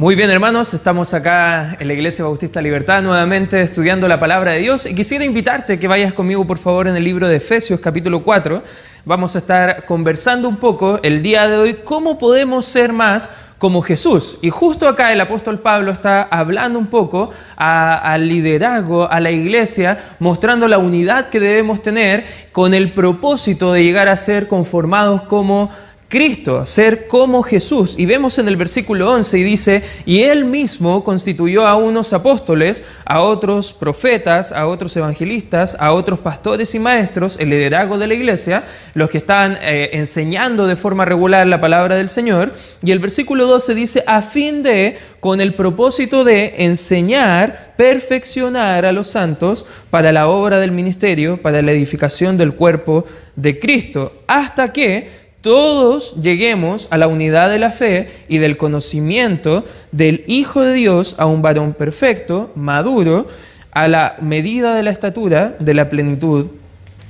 Muy bien hermanos, estamos acá en la Iglesia Bautista Libertad nuevamente estudiando la palabra de Dios y quisiera invitarte que vayas conmigo por favor en el libro de Efesios capítulo 4. Vamos a estar conversando un poco el día de hoy cómo podemos ser más como Jesús. Y justo acá el apóstol Pablo está hablando un poco al liderazgo, a la iglesia, mostrando la unidad que debemos tener con el propósito de llegar a ser conformados como Cristo, ser como Jesús. Y vemos en el versículo 11 y dice, y él mismo constituyó a unos apóstoles, a otros profetas, a otros evangelistas, a otros pastores y maestros, el liderazgo de la iglesia, los que están eh, enseñando de forma regular la palabra del Señor. Y el versículo 12 dice, a fin de, con el propósito de enseñar, perfeccionar a los santos para la obra del ministerio, para la edificación del cuerpo de Cristo, hasta que todos lleguemos a la unidad de la fe y del conocimiento del Hijo de Dios a un varón perfecto, maduro, a la medida de la estatura de la plenitud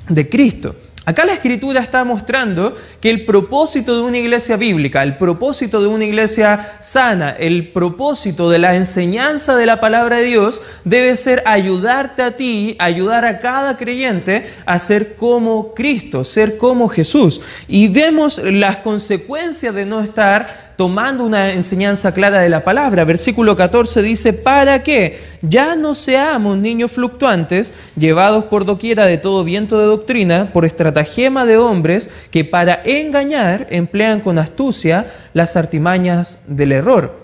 de Cristo. Acá la escritura está mostrando que el propósito de una iglesia bíblica, el propósito de una iglesia sana, el propósito de la enseñanza de la palabra de Dios debe ser ayudarte a ti, ayudar a cada creyente a ser como Cristo, ser como Jesús. Y vemos las consecuencias de no estar tomando una enseñanza clara de la palabra. Versículo 14 dice, para que ya no seamos niños fluctuantes, llevados por doquiera de todo viento de doctrina, por estratagema de hombres que para engañar emplean con astucia las artimañas del error.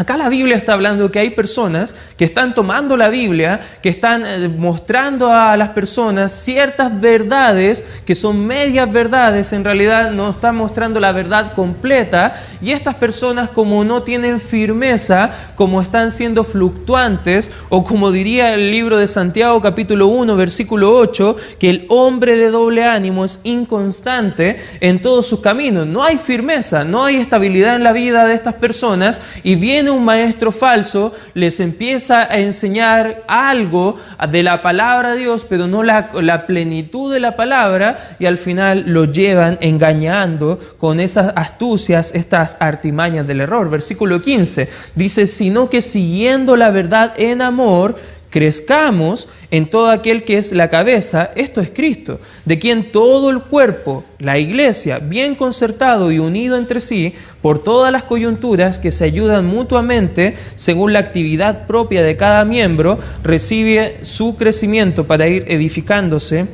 Acá la Biblia está hablando que hay personas que están tomando la Biblia, que están eh, mostrando a las personas ciertas verdades que son medias verdades, en realidad no están mostrando la verdad completa y estas personas como no tienen firmeza, como están siendo fluctuantes o como diría el libro de Santiago capítulo 1 versículo 8, que el hombre de doble ánimo es inconstante en todos sus caminos. No hay firmeza, no hay estabilidad en la vida de estas personas y viene un maestro falso, les empieza a enseñar algo de la palabra de Dios, pero no la, la plenitud de la palabra, y al final lo llevan engañando con esas astucias, estas artimañas del error. Versículo 15 dice, sino que siguiendo la verdad en amor, crezcamos en todo aquel que es la cabeza, esto es Cristo, de quien todo el cuerpo, la iglesia, bien concertado y unido entre sí, por todas las coyunturas que se ayudan mutuamente según la actividad propia de cada miembro, recibe su crecimiento para ir edificándose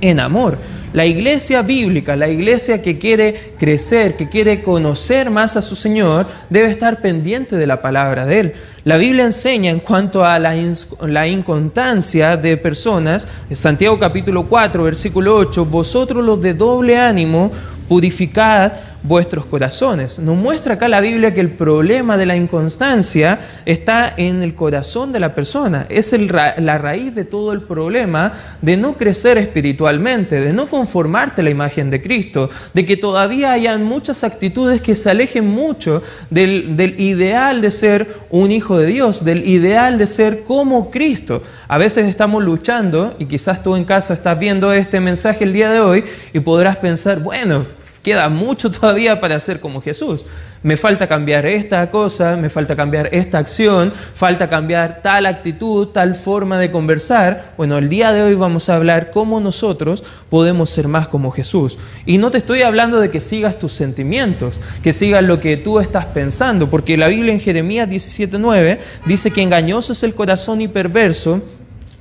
en amor. La iglesia bíblica, la iglesia que quiere crecer, que quiere conocer más a su Señor, debe estar pendiente de la palabra de Él. La Biblia enseña en cuanto a la, la inconstancia de personas, Santiago capítulo 4, versículo 8, vosotros los de doble ánimo, purificad vuestros corazones. Nos muestra acá la Biblia que el problema de la inconstancia está en el corazón de la persona. Es la raíz de todo el problema de no crecer espiritualmente, de no conformarte a la imagen de Cristo, de que todavía hayan muchas actitudes que se alejen mucho del, del ideal de ser un hijo de Dios, del ideal de ser como Cristo. A veces estamos luchando y quizás tú en casa estás viendo este mensaje el día de hoy y podrás pensar, bueno, Queda mucho todavía para ser como Jesús. Me falta cambiar esta cosa, me falta cambiar esta acción, falta cambiar tal actitud, tal forma de conversar. Bueno, el día de hoy vamos a hablar cómo nosotros podemos ser más como Jesús. Y no te estoy hablando de que sigas tus sentimientos, que sigas lo que tú estás pensando, porque la Biblia en Jeremías 17:9 dice que engañoso es el corazón y perverso,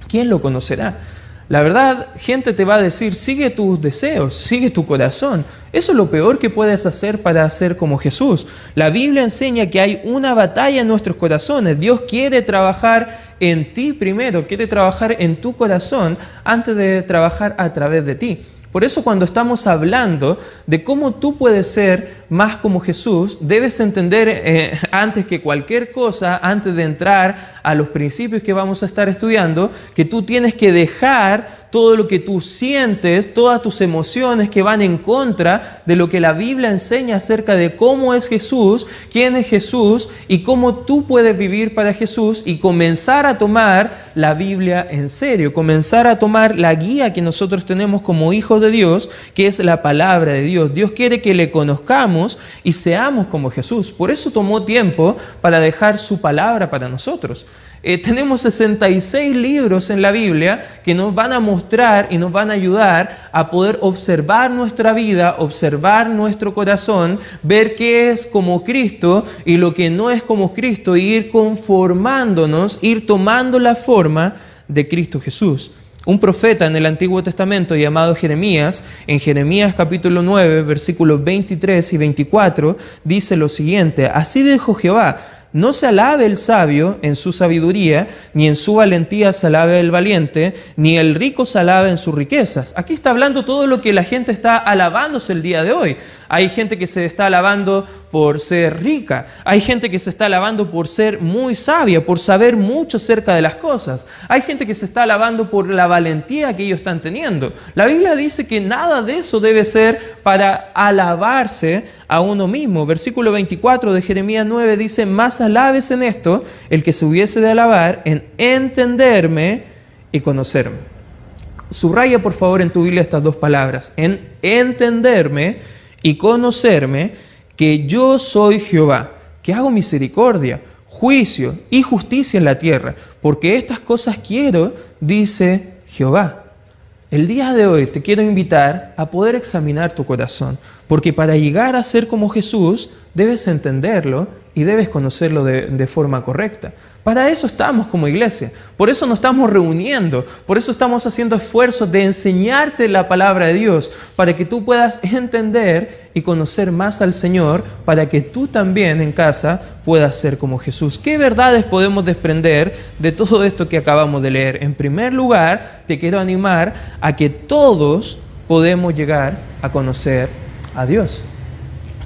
¿quién lo conocerá? La verdad, gente te va a decir, sigue tus deseos, sigue tu corazón. Eso es lo peor que puedes hacer para ser como Jesús. La Biblia enseña que hay una batalla en nuestros corazones. Dios quiere trabajar en ti primero, quiere trabajar en tu corazón antes de trabajar a través de ti. Por eso cuando estamos hablando de cómo tú puedes ser más como Jesús, debes entender eh, antes que cualquier cosa, antes de entrar a los principios que vamos a estar estudiando, que tú tienes que dejar todo lo que tú sientes, todas tus emociones que van en contra de lo que la Biblia enseña acerca de cómo es Jesús, quién es Jesús y cómo tú puedes vivir para Jesús y comenzar a tomar la Biblia en serio, comenzar a tomar la guía que nosotros tenemos como hijos de Dios, que es la palabra de Dios. Dios quiere que le conozcamos y seamos como Jesús. Por eso tomó tiempo para dejar su palabra para nosotros. Eh, tenemos 66 libros en la Biblia que nos van a mostrar y nos van a ayudar a poder observar nuestra vida, observar nuestro corazón, ver qué es como Cristo y lo que no es como Cristo, e ir conformándonos, ir tomando la forma de Cristo Jesús. Un profeta en el Antiguo Testamento llamado Jeremías, en Jeremías capítulo 9, versículos 23 y 24, dice lo siguiente, así dijo Jehová, no se alabe el sabio en su sabiduría, ni en su valentía se alabe el valiente, ni el rico se alabe en sus riquezas. Aquí está hablando todo lo que la gente está alabándose el día de hoy. Hay gente que se está alabando por ser rica. Hay gente que se está alabando por ser muy sabia, por saber mucho acerca de las cosas. Hay gente que se está alabando por la valentía que ellos están teniendo. La Biblia dice que nada de eso debe ser para alabarse a uno mismo. Versículo 24 de Jeremías 9 dice, más alabes en esto el que se hubiese de alabar en entenderme y conocerme. Subraya por favor en tu Biblia estas dos palabras, en entenderme y conocerme que yo soy Jehová, que hago misericordia, juicio y justicia en la tierra, porque estas cosas quiero, dice Jehová. El día de hoy te quiero invitar a poder examinar tu corazón, porque para llegar a ser como Jesús debes entenderlo y debes conocerlo de, de forma correcta. Para eso estamos como iglesia, por eso nos estamos reuniendo, por eso estamos haciendo esfuerzos de enseñarte la palabra de Dios, para que tú puedas entender y conocer más al Señor, para que tú también en casa puedas ser como Jesús. ¿Qué verdades podemos desprender de todo esto que acabamos de leer? En primer lugar, te quiero animar a que todos podemos llegar a conocer a Dios.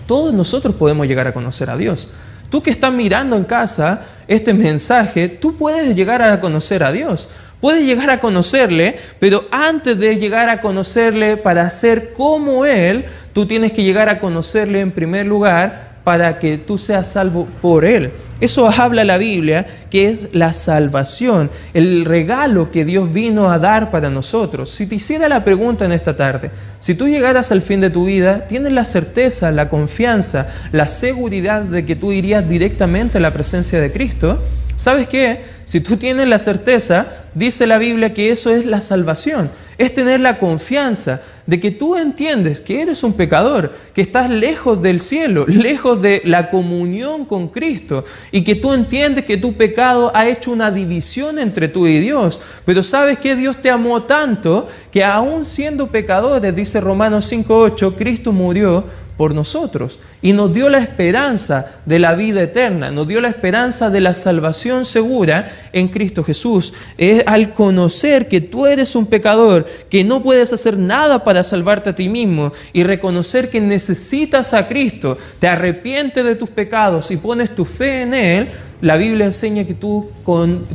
Todos nosotros podemos llegar a conocer a Dios. Tú que estás mirando en casa este mensaje, tú puedes llegar a conocer a Dios. Puedes llegar a conocerle, pero antes de llegar a conocerle para ser como Él, tú tienes que llegar a conocerle en primer lugar para que tú seas salvo por Él. Eso habla la Biblia, que es la salvación, el regalo que Dios vino a dar para nosotros. Si te hiciera la pregunta en esta tarde, si tú llegaras al fin de tu vida, ¿tienes la certeza, la confianza, la seguridad de que tú irías directamente a la presencia de Cristo? ¿Sabes qué? Si tú tienes la certeza, dice la Biblia que eso es la salvación, es tener la confianza de que tú entiendes que eres un pecador, que estás lejos del cielo, lejos de la comunión con Cristo y que tú entiendes que tu pecado ha hecho una división entre tú y Dios. Pero sabes que Dios te amó tanto que aún siendo pecadores, dice Romanos 5.8, Cristo murió por nosotros y nos dio la esperanza de la vida eterna, nos dio la esperanza de la salvación segura en Cristo Jesús. Es al conocer que tú eres un pecador, que no puedes hacer nada para salvarte a ti mismo y reconocer que necesitas a Cristo, te arrepientes de tus pecados y pones tu fe en Él, la Biblia enseña que tú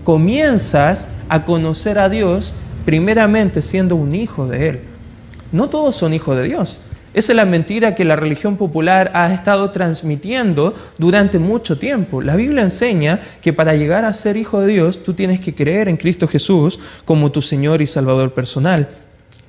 comienzas a conocer a Dios primeramente siendo un hijo de Él. No todos son hijos de Dios. Esa es la mentira que la religión popular ha estado transmitiendo durante mucho tiempo. La Biblia enseña que para llegar a ser hijo de Dios, tú tienes que creer en Cristo Jesús como tu Señor y Salvador personal.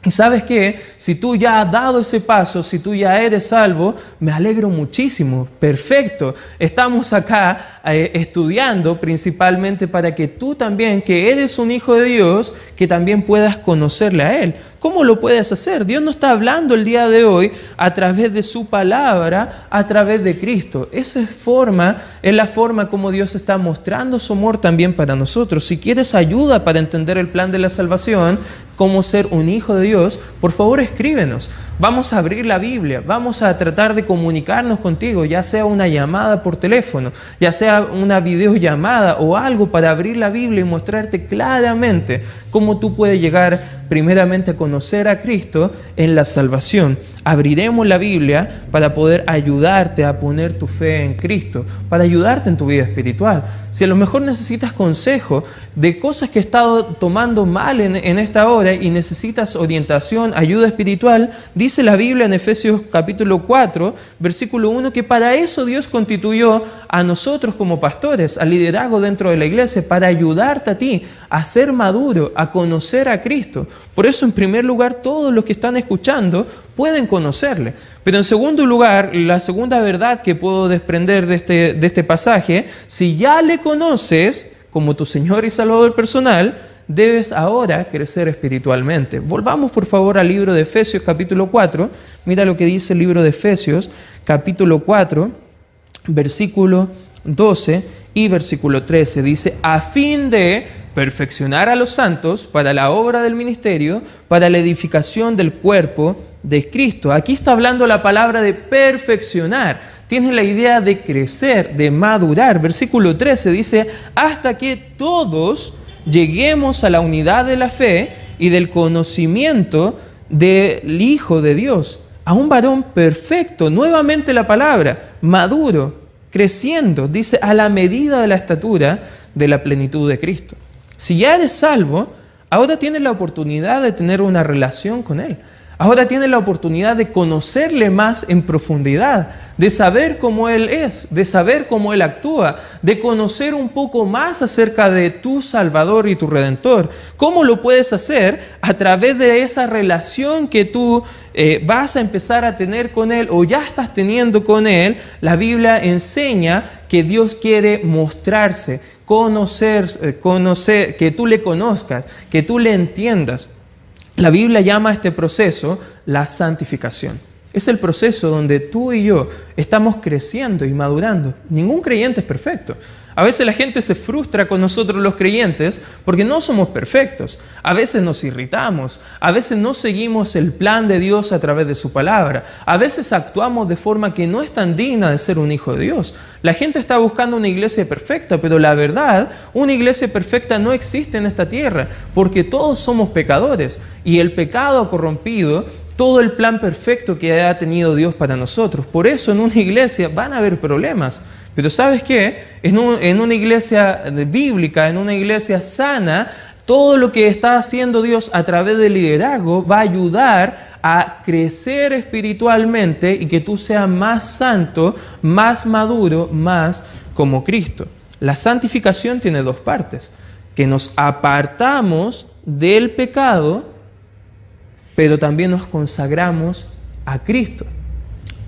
Y sabes que si tú ya has dado ese paso, si tú ya eres salvo, me alegro muchísimo. Perfecto. Estamos acá eh, estudiando principalmente para que tú también, que eres un hijo de Dios, que también puedas conocerle a Él. ¿Cómo lo puedes hacer? Dios no está hablando el día de hoy a través de su palabra, a través de Cristo. Esa es forma, es la forma como Dios está mostrando su amor también para nosotros. Si quieres ayuda para entender el plan de la salvación, cómo ser un hijo de Dios, por favor escríbenos. Vamos a abrir la Biblia, vamos a tratar de comunicarnos contigo, ya sea una llamada por teléfono, ya sea una videollamada o algo para abrir la Biblia y mostrarte claramente cómo tú puedes llegar primeramente conocer a Cristo en la salvación. Abriremos la Biblia para poder ayudarte a poner tu fe en Cristo, para ayudarte en tu vida espiritual. Si a lo mejor necesitas consejo de cosas que he estado tomando mal en, en esta hora y necesitas orientación, ayuda espiritual, dice la Biblia en Efesios capítulo 4, versículo 1, que para eso Dios constituyó a nosotros como pastores, al liderazgo dentro de la iglesia, para ayudarte a ti a ser maduro, a conocer a Cristo. Por eso, en primer lugar, todos los que están escuchando pueden conocerle. Pero en segundo lugar, la segunda verdad que puedo desprender de este, de este pasaje, si ya le conoces como tu Señor y Salvador personal, debes ahora crecer espiritualmente. Volvamos por favor al libro de Efesios capítulo 4. Mira lo que dice el libro de Efesios capítulo 4, versículo 12 y versículo 13. Dice, a fin de perfeccionar a los santos para la obra del ministerio, para la edificación del cuerpo de Cristo. Aquí está hablando la palabra de perfeccionar. Tiene la idea de crecer, de madurar. Versículo 13 dice, hasta que todos lleguemos a la unidad de la fe y del conocimiento del Hijo de Dios, a un varón perfecto. Nuevamente la palabra, maduro, creciendo, dice, a la medida de la estatura de la plenitud de Cristo. Si ya eres salvo, ahora tienes la oportunidad de tener una relación con Él. Ahora tienes la oportunidad de conocerle más en profundidad, de saber cómo Él es, de saber cómo Él actúa, de conocer un poco más acerca de tu Salvador y tu Redentor. ¿Cómo lo puedes hacer? A través de esa relación que tú eh, vas a empezar a tener con Él o ya estás teniendo con Él. La Biblia enseña que Dios quiere mostrarse, conocer, eh, conocer, que tú le conozcas, que tú le entiendas. La Biblia llama a este proceso la santificación. Es el proceso donde tú y yo estamos creciendo y madurando. Ningún creyente es perfecto. A veces la gente se frustra con nosotros los creyentes porque no somos perfectos. A veces nos irritamos. A veces no seguimos el plan de Dios a través de su palabra. A veces actuamos de forma que no es tan digna de ser un hijo de Dios. La gente está buscando una iglesia perfecta, pero la verdad, una iglesia perfecta no existe en esta tierra porque todos somos pecadores y el pecado corrompido todo el plan perfecto que ha tenido Dios para nosotros. Por eso en una iglesia van a haber problemas. Pero sabes qué? En, en una iglesia bíblica, en una iglesia sana, todo lo que está haciendo Dios a través del liderazgo va a ayudar a crecer espiritualmente y que tú seas más santo, más maduro, más como Cristo. La santificación tiene dos partes, que nos apartamos del pecado pero también nos consagramos a Cristo.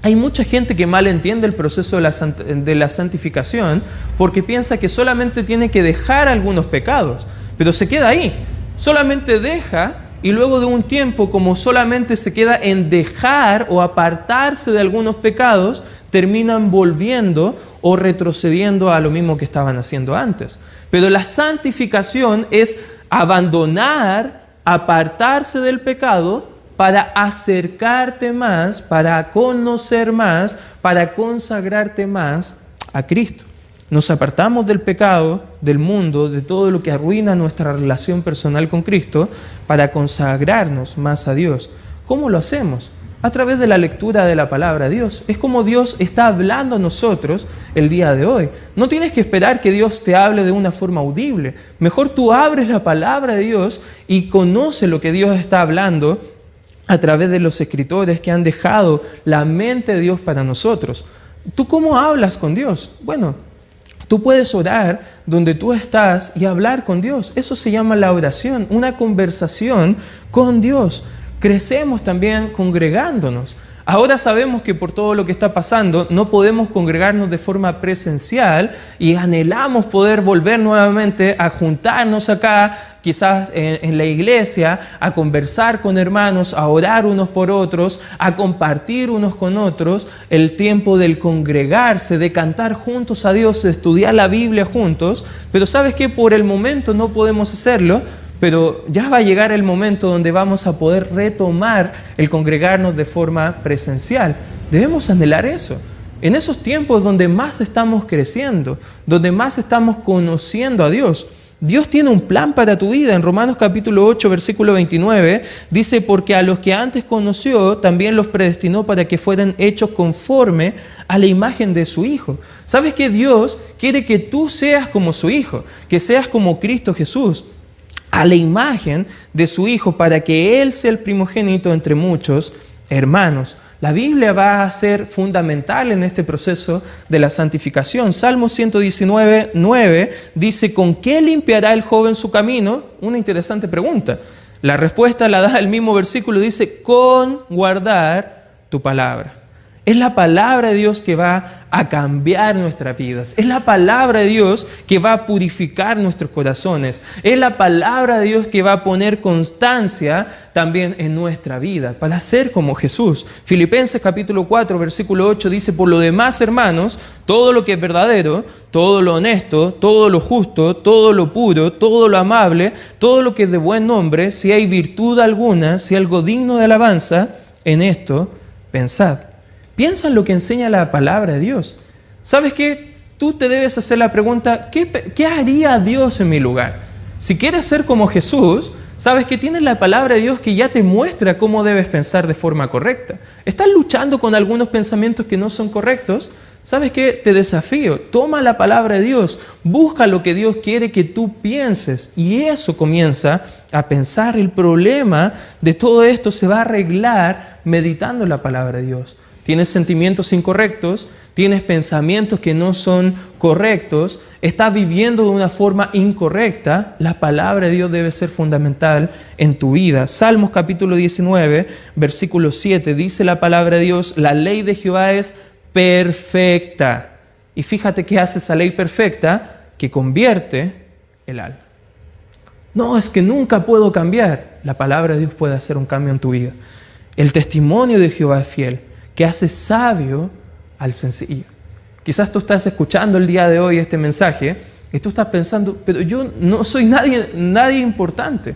Hay mucha gente que mal entiende el proceso de la, santificación porque piensa que solamente tiene que dejar algunos pecados, pero se queda ahí. Solamente deja y luego de un tiempo, como solamente se queda en dejar o apartarse de algunos pecados, terminan volviendo o retrocediendo a lo mismo que estaban haciendo antes. Pero la santificación es abandonar apartarse del pecado para acercarte más, para conocer más, para consagrarte más a Cristo. Nos apartamos del pecado, del mundo, de todo lo que arruina nuestra relación personal con Cristo, para consagrarnos más a Dios. ¿Cómo lo hacemos? A través de la lectura de la palabra de Dios. Es como Dios está hablando a nosotros el día de hoy. No tienes que esperar que Dios te hable de una forma audible. Mejor tú abres la palabra de Dios y conoce lo que Dios está hablando a través de los escritores que han dejado la mente de Dios para nosotros. ¿Tú cómo hablas con Dios? Bueno, tú puedes orar donde tú estás y hablar con Dios. Eso se llama la oración, una conversación con Dios crecemos también congregándonos. Ahora sabemos que por todo lo que está pasando no podemos congregarnos de forma presencial y anhelamos poder volver nuevamente a juntarnos acá, quizás en, la iglesia, a conversar con hermanos, a orar unos por otros, a compartir unos con otros, el tiempo del congregarse, de cantar juntos a Dios, de estudiar la Biblia juntos, pero sabes que por el momento no podemos hacerlo pero ya va a llegar el momento donde vamos a poder retomar el congregarnos de forma presencial. Debemos anhelar eso. En esos tiempos donde más estamos creciendo, donde más estamos conociendo a Dios, Dios tiene un plan para tu vida. En Romanos capítulo 8, versículo 29, dice, porque a los que antes conoció, también los predestinó para que fueran hechos conforme a la imagen de su Hijo. ¿Sabes que Dios quiere que tú seas como su Hijo, que seas como Cristo Jesús? A la imagen de su Hijo para que Él sea el primogénito entre muchos hermanos. La Biblia va a ser fundamental en este proceso de la santificación. Salmo 119, 9 dice, ¿con qué limpiará el joven su camino? Una interesante pregunta. La respuesta la da el mismo versículo, dice, con guardar tu palabra. Es la palabra de Dios que va a cambiar nuestras vidas. Es la palabra de Dios que va a purificar nuestros corazones. Es la palabra de Dios que va a poner constancia también en nuestra vida para ser como Jesús. Filipenses capítulo 4, versículo 8 dice, por lo demás, hermanos, todo lo que es verdadero, todo lo honesto, todo lo justo, todo lo puro, todo lo amable, todo lo que es de buen nombre, si hay virtud alguna, si algo digno de alabanza, en esto pensad. Piensa en lo que enseña la palabra de Dios. ¿Sabes qué? Tú te debes hacer la pregunta, ¿qué, haría Dios en mi lugar? Si quieres ser como Jesús, sabes que tienes la palabra de Dios que ya te muestra cómo debes pensar de forma correcta. ¿Estás luchando con algunos pensamientos que no son correctos? ¿Sabes qué? Te desafío. Toma la palabra de Dios, busca lo que Dios quiere que tú pienses y eso comienza a pensar. El problema de todo esto se va a arreglar meditando la palabra de Dios tienes sentimientos incorrectos, tienes pensamientos que no son correctos, estás viviendo de una forma incorrecta, la palabra de Dios debe ser fundamental en tu vida. Salmos capítulo 19, versículo 7, dice la palabra de Dios, la ley de Jehová es perfecta. Y fíjate qué hace esa ley perfecta, que convierte el alma. No, es que nunca puedo cambiar. La palabra de Dios puede hacer un cambio en tu vida. El testimonio de Jehová es fiel que hace sabio al sencillo. Quizás tú estás escuchando el día de hoy este mensaje y tú estás pensando, pero yo no soy nadie, nadie importante.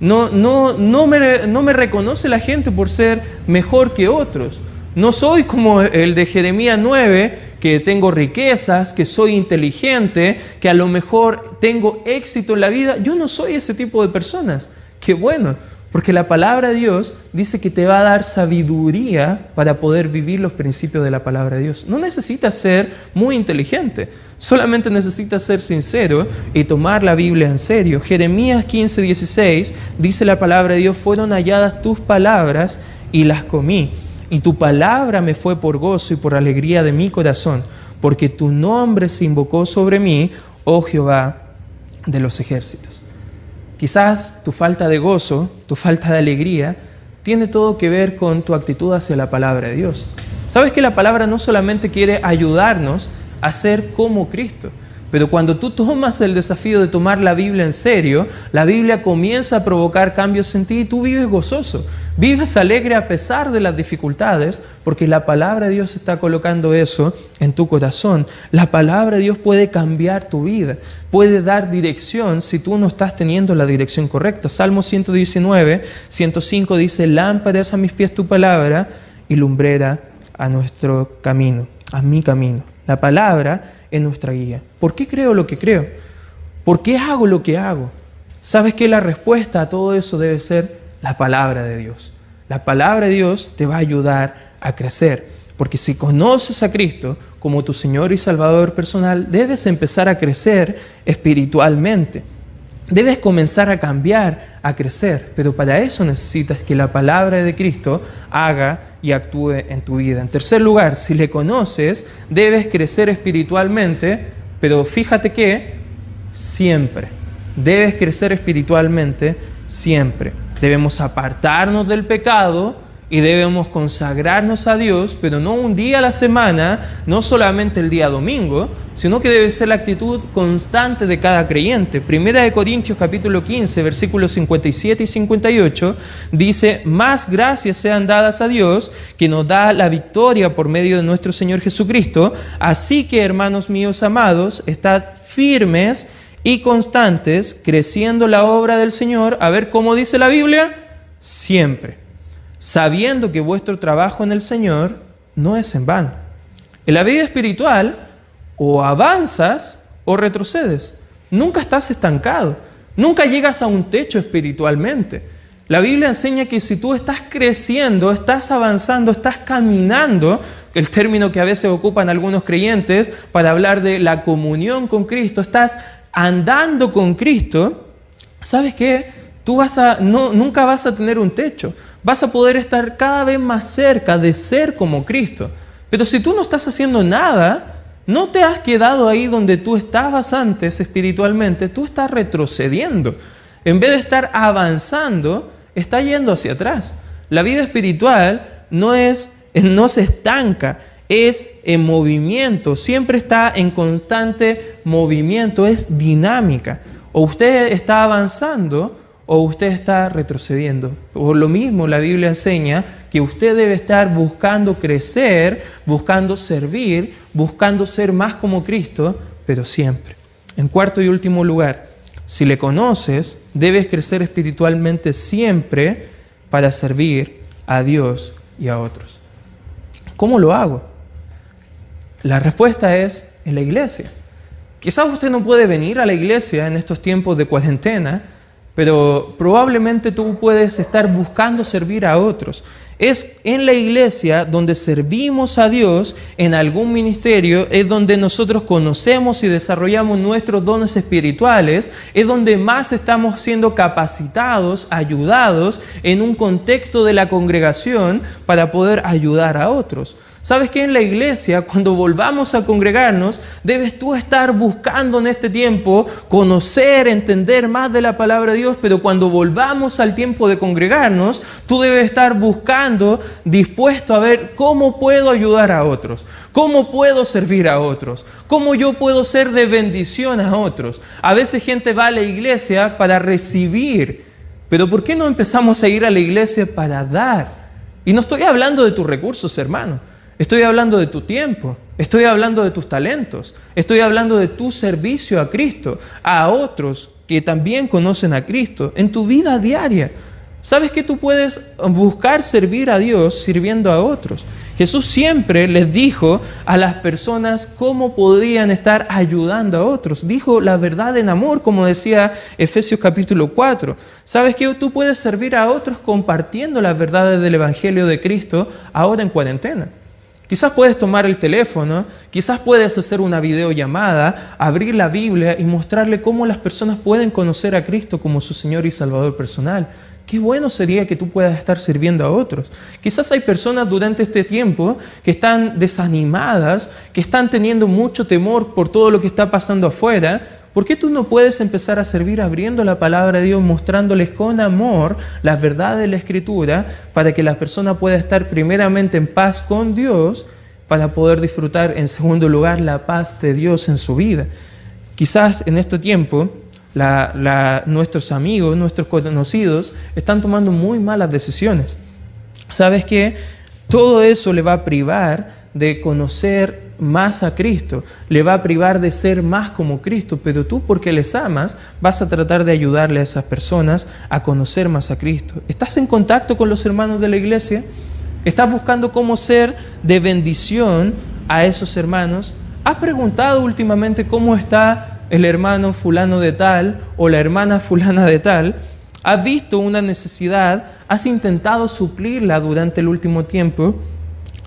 No, no, no, me, no me reconoce la gente por ser mejor que otros. No soy como el de Jeremías 9, que tengo riquezas, que soy inteligente, que a lo mejor tengo éxito en la vida. Yo no soy ese tipo de personas. Qué bueno, porque la palabra de Dios dice que te va a dar sabiduría para poder vivir los principios de la palabra de Dios. No necesitas ser muy inteligente, solamente necesitas ser sincero y tomar la Biblia en serio. Jeremías 15, 16 dice la palabra de Dios, fueron halladas tus palabras y las comí. Y tu palabra me fue por gozo y por alegría de mi corazón, porque tu nombre se invocó sobre mí, oh Jehová de los ejércitos. Quizás tu falta de gozo, tu falta de alegría, tiene todo que ver con tu actitud hacia la palabra de Dios. Sabes que la palabra no solamente quiere ayudarnos a ser como Cristo, pero cuando tú tomas el desafío de tomar la Biblia en serio, la Biblia comienza a provocar cambios en ti y tú vives gozoso, vives alegre a pesar de las dificultades, porque la palabra de Dios está colocando eso en tu corazón. La palabra de Dios puede cambiar tu vida, puede dar dirección si tú no estás teniendo la dirección correcta. Salmo 119, 105 dice, lámpara a mis pies tu palabra y lumbrera a nuestro camino, a mi camino. La palabra es nuestra guía. ¿Por qué creo lo que creo? ¿Por qué hago lo que hago? ¿Sabes que la respuesta a todo eso debe ser la palabra de Dios? La palabra de Dios te va a ayudar a crecer. Porque si conoces a Cristo como tu Señor y Salvador personal, debes empezar a crecer espiritualmente. Debes comenzar a cambiar, a crecer, pero para eso necesitas que la palabra de Cristo haga y actúe en tu vida. En tercer lugar, si le conoces, debes crecer espiritualmente, pero fíjate que siempre, debes crecer espiritualmente siempre. Debemos apartarnos del pecado y debemos consagrarnos a Dios, pero no un día a la semana, no solamente el día domingo, sino que debe ser la actitud constante de cada creyente. Primera de Corintios capítulo 15, versículos 57 y 58 dice, más gracias sean dadas a Dios que nos da la victoria por medio de nuestro Señor Jesucristo. Así que, hermanos míos amados, estad firmes y constantes, creciendo la obra del Señor. A ver cómo dice la Biblia, siempre sabiendo que vuestro trabajo en el Señor no es en vano. En la vida espiritual o avanzas o retrocedes. nunca estás estancado, nunca llegas a un techo espiritualmente. La Biblia enseña que si tú estás creciendo, estás avanzando, estás caminando, el término que a veces ocupan algunos creyentes para hablar de la comunión con Cristo, estás andando con Cristo, ¿sabes qué? Tú vas a, no, nunca vas a tener un techo, vas a poder estar cada vez más cerca de ser como Cristo. Pero si tú no estás haciendo nada, no te has quedado ahí donde tú estabas antes espiritualmente, tú estás retrocediendo. En vez de estar avanzando, está yendo hacia atrás. La vida espiritual no, es, no se estanca, es en movimiento, siempre está en constante movimiento, es dinámica. O usted está avanzando o usted está retrocediendo. Por lo mismo, la Biblia enseña que usted debe estar buscando crecer, buscando servir, buscando ser más como Cristo, pero siempre. En cuarto y último lugar, si le conoces, debes crecer espiritualmente siempre para servir a Dios y a otros. ¿Cómo lo hago? La respuesta es en la iglesia. Quizás usted no puede venir a la iglesia en estos tiempos de cuarentena, pero probablemente tú puedes estar buscando servir a otros. Es en la iglesia donde servimos a Dios, en algún ministerio, es donde nosotros conocemos y desarrollamos nuestros dones espirituales, es donde más estamos siendo capacitados, ayudados en un contexto de la congregación para poder ayudar a otros. ¿Sabes que en la iglesia, cuando volvamos a congregarnos, debes tú estar buscando en este tiempo conocer, entender más de la palabra de Dios, pero cuando volvamos al tiempo de congregarnos, tú debes estar buscando, dispuesto a ver cómo puedo ayudar a otros, cómo puedo servir a otros, cómo yo puedo ser de bendición a otros. A veces gente va a la iglesia para recibir, pero ¿por qué no empezamos a ir a la iglesia para dar? Y no estoy hablando de tus recursos, hermano. Estoy hablando de tu tiempo, estoy hablando de tus talentos, estoy hablando de tu servicio a Cristo, a otros que también conocen a Cristo, en tu vida diaria. ¿Sabes que tú puedes buscar servir a Dios sirviendo a otros? Jesús siempre les dijo a las personas cómo podían estar ayudando a otros. Dijo la verdad en amor, como decía Efesios capítulo 4. ¿Sabes que tú puedes servir a otros compartiendo las verdades del Evangelio de Cristo ahora en cuarentena? Quizás puedes tomar el teléfono, quizás puedes hacer una videollamada, abrir la Biblia y mostrarle cómo las personas pueden conocer a Cristo como su Señor y Salvador personal. Qué bueno sería que tú puedas estar sirviendo a otros. Quizás hay personas durante este tiempo que están desanimadas, que están teniendo mucho temor por todo lo que está pasando afuera, ¿Por qué tú no puedes empezar a servir abriendo la palabra de Dios, mostrándoles con amor las verdades de la Escritura, para que la persona pueda estar primeramente en paz con Dios, para poder disfrutar en segundo lugar la paz de Dios en su vida? Quizás en este tiempo nuestros amigos, nuestros conocidos están tomando muy malas decisiones. ¿Sabes qué? Todo eso le va a privar de conocer más a Cristo, le va a privar de ser más como Cristo, pero tú porque les amas vas a tratar de ayudarle a esas personas a conocer más a Cristo. ¿Estás en contacto con los hermanos de la iglesia? ¿Estás buscando cómo ser de bendición a esos hermanos? ¿Has preguntado últimamente cómo está el hermano fulano de tal o la hermana fulana de tal? ¿Has visto una necesidad? ¿Has intentado suplirla durante el último tiempo?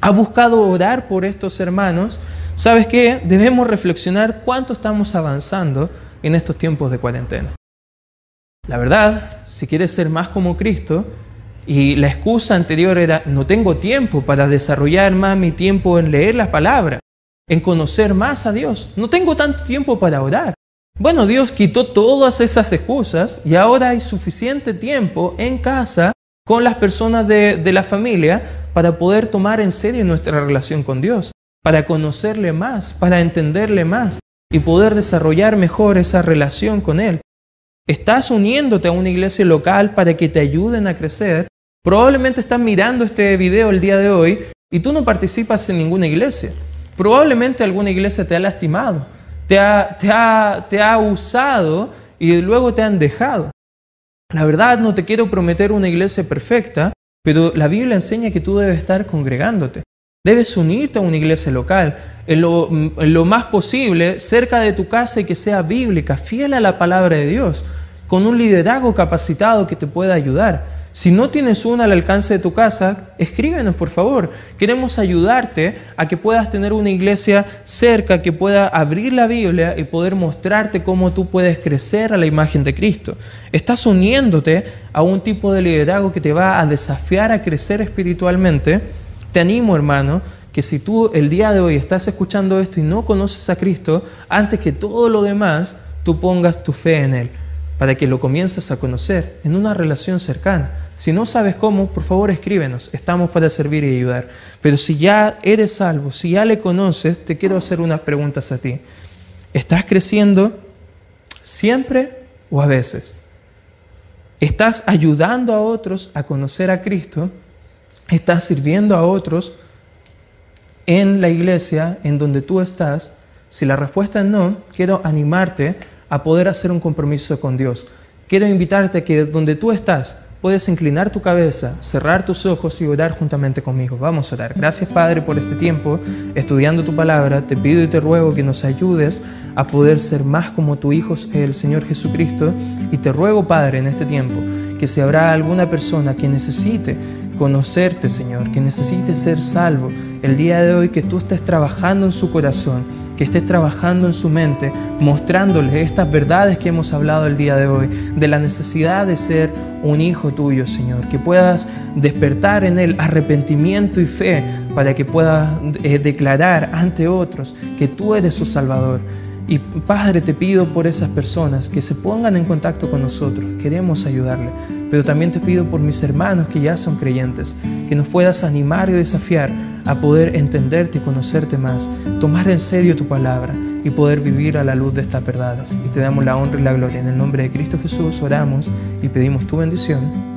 Ha buscado orar por estos hermanos, ¿sabes qué? Debemos reflexionar cuánto estamos avanzando en estos tiempos de cuarentena. La verdad, si quieres ser más como Cristo, y la excusa anterior era, no tengo tiempo para desarrollar más mi tiempo en leer la palabra, en conocer más a Dios, no tengo tanto tiempo para orar. Bueno, Dios quitó todas esas excusas y ahora hay suficiente tiempo en casa con las personas de, de la familia para poder tomar en serio nuestra relación con Dios, para conocerle más, para entenderle más y poder desarrollar mejor esa relación con Él. Estás uniéndote a una iglesia local para que te ayuden a crecer. Probablemente estás mirando este video el día de hoy y tú no participas en ninguna iglesia. Probablemente alguna iglesia te ha lastimado, te ha, te ha, te ha usado y luego te han dejado. La verdad, no te quiero prometer una iglesia perfecta, pero la Biblia enseña que tú debes estar congregándote. Debes unirte a una iglesia local, en lo, más posible, cerca de tu casa y que sea bíblica, fiel a la palabra de Dios, con un liderazgo capacitado que te pueda ayudar. Si no tienes una al alcance de tu casa, escríbenos por favor. Queremos ayudarte a que puedas tener una iglesia cerca, que pueda abrir la Biblia y poder mostrarte cómo tú puedes crecer a la imagen de Cristo. Estás uniéndote a un tipo de liderazgo que te va a desafiar a crecer espiritualmente. Te animo, hermano, que si tú el día de hoy estás escuchando esto y no conoces a Cristo, antes que todo lo demás, tú pongas tu fe en Él para que lo comiences a conocer en una relación cercana. Si no sabes cómo, por favor escríbenos, estamos para servir y ayudar. Pero si ya eres salvo, si ya le conoces, te quiero hacer unas preguntas a ti. ¿Estás creciendo siempre o a veces? ¿Estás ayudando a otros a conocer a Cristo? ¿Estás sirviendo a otros en la iglesia en donde tú estás? Si la respuesta es no, quiero animarte a poder hacer un compromiso con Dios. Quiero invitarte a que donde tú estás puedes inclinar tu cabeza, cerrar tus ojos y orar juntamente conmigo. Vamos a orar. Gracias Padre por este tiempo estudiando tu palabra. Te pido y te ruego que nos ayudes a poder ser más como tu Hijo, el Señor Jesucristo. Y te ruego Padre en este tiempo que si habrá alguna persona que necesite conocerte, Señor, que necesite ser salvo, el día de hoy que tú estés trabajando en su corazón que estés trabajando en su mente, mostrándole estas verdades que hemos hablado el día de hoy, de la necesidad de ser un hijo tuyo, Señor, que puedas despertar en él arrepentimiento y fe para que pueda eh, declarar ante otros que tú eres su Salvador. Y Padre, te pido por esas personas que se pongan en contacto con nosotros. Queremos ayudarle. Pero también te pido por mis hermanos que ya son creyentes, que nos puedas animar y desafiar a poder entenderte y conocerte más, tomar en serio tu palabra y poder vivir a la luz de estas verdades. Y te damos la honra y la gloria. En el nombre de Cristo Jesús oramos y pedimos tu bendición.